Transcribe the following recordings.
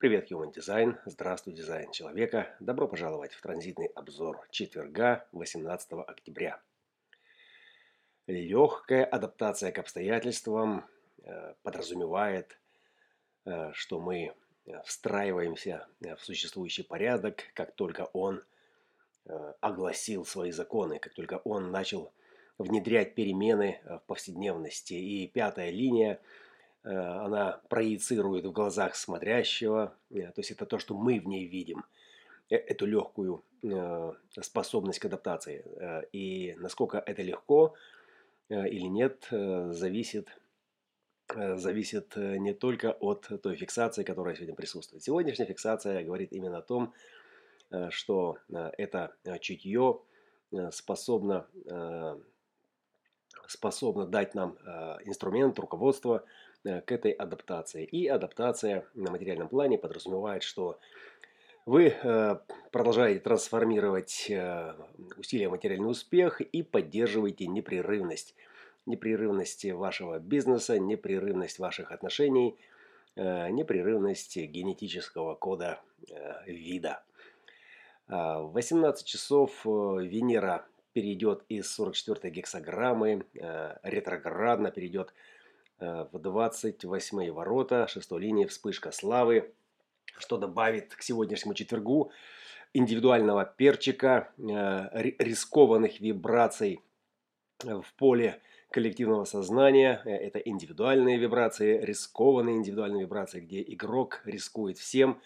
Привет, Human Design. Здравствуй, дизайн человека. Добро пожаловать в транзитный обзор четверга, 18 октября. Легкая адаптация к обстоятельствам э, подразумевает, э, что мы э, встраиваемся в существующий порядок, как только он огласил свои законы, как только он начал внедрять перемены в повседневности. И пятая линия – Э, она проецирует в глазах смотрящего, э, то есть это то, что мы в ней видим, э, эту легкую способность к адаптации. И насколько это легко или нет, зависит, зависит не только от той фиксации, которая сегодня присутствует. Сегодняшняя фиксация говорит именно о том, что это чутье способно, способно дать нам инструмент, руководство – Э, к этой адаптации. И адаптация на материальном плане подразумевает, что вы э, продолжаете трансформировать э, усилия в материальный успех и поддерживаете непрерывность. Непрерывность вашего бизнеса, непрерывность ваших отношений, непрерывность генетического кода вида. В 18 часов Венера перейдет из 44 гексограммы, ретроградно перейдет Э, в 28 ворота, шестой линии вспышка славы, что добавит к сегодняшнему четвергу индивидуального перчика, э, рискованных вибраций в поле коллективного сознания. Э, это индивидуальные вибрации, рискованные индивидуальные вибрации, где игрок рискует всем,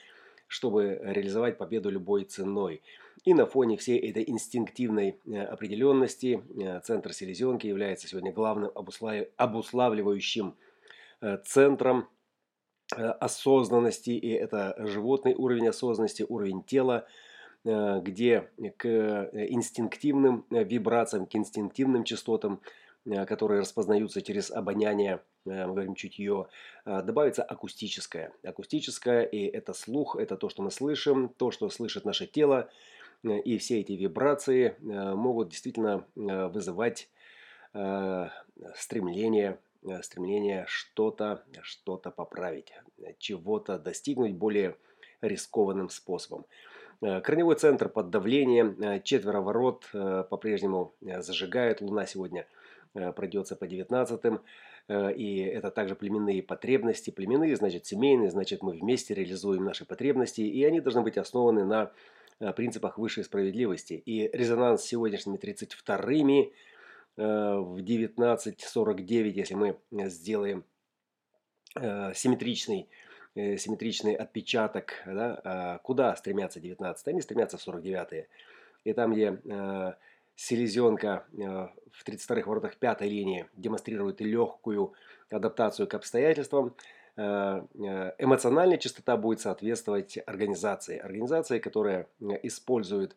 чтобы реализовать победу любой ценой. И на фоне всей этой инстинктивной э, определенности э, центр селезенки является сегодня главным обуславливающим э, центром осознанности, и это животный уровень осознанности, уровень тела, где к инстинктивным вибрациям, к инстинктивным частотам, которые распознаются через обоняние, мы говорим чутье, добавится акустическое. Акустическое, и это слух, это то, что мы слышим, то, что слышит наше тело, и все эти вибрации э, могут действительно э, вызывать стремление, стремление что-то что поправить, чего-то достигнуть более рискованным способом. Корневой центр под давлением, четверо ворот по-прежнему зажигают. Луна сегодня пройдется по 19 и это также племенные потребности. Племенные, значит, семейные, значит, мы вместе реализуем наши потребности, и они должны быть основаны на принципах высшей справедливости. И резонанс с сегодняшними 32-ми э, в 19.49, если мы сделаем э, симметричный, э, симметричный отпечаток, да, а куда стремятся 19 Они стремятся в 49-е. И там, где селезенка в 32-х воротах пятой линии демонстрирует легкую адаптацию к обстоятельствам, Э, э, эмоциональная частота будет соответствовать организации. Организации, которая э, использует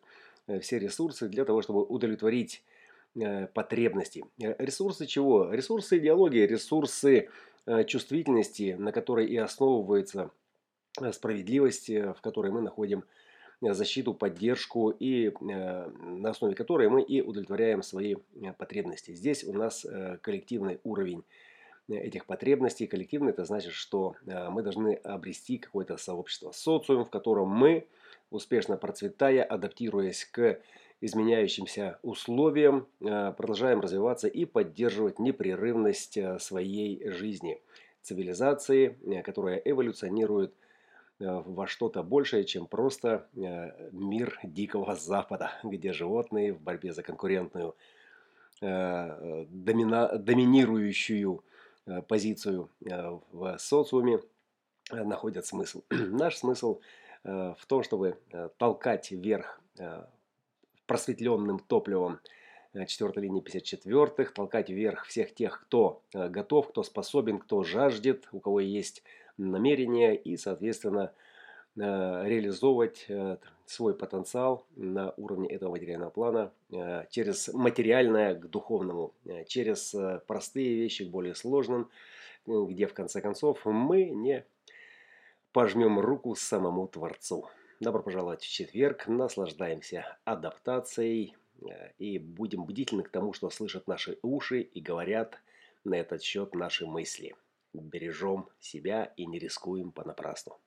все ресурсы для того, чтобы удовлетворить потребности. Ресурсы чего? Ресурсы идеологии, ресурсы чувствительности, на которой и основывается справедливость, в которой мы находим защиту, поддержку и на основе которой мы и удовлетворяем свои потребности. Здесь у нас коллективный уровень этих потребностей. Коллективно это значит, что э, мы должны обрести какое-то сообщество, социум, в котором мы, успешно процветая, адаптируясь к изменяющимся условиям, э, продолжаем развиваться и поддерживать непрерывность э, своей жизни. Цивилизации, которая эволюционирует во что-то большее, чем просто мир Дикого Запада, где животные в борьбе за конкурентную, домина, доминирующую позицию э, в социуме э, находят смысл. Наш смысл в том, чтобы толкать вверх просветленным топливом четвертой линии 54-х, толкать вверх всех тех, кто готов, кто способен, кто жаждет, у кого есть намерение и, соответственно, Э, реализовывать э, свой потенциал на уровне этого материального плана э, через материальное к духовному, через простые вещи к более сложным, где в конце концов мы не пожмем руку самому Творцу. Добро пожаловать в четверг, наслаждаемся адаптацией и будем бдительны к тому, что слышат наши уши и говорят на этот счет наши мысли. Бережем себя и не рискуем понапрасну.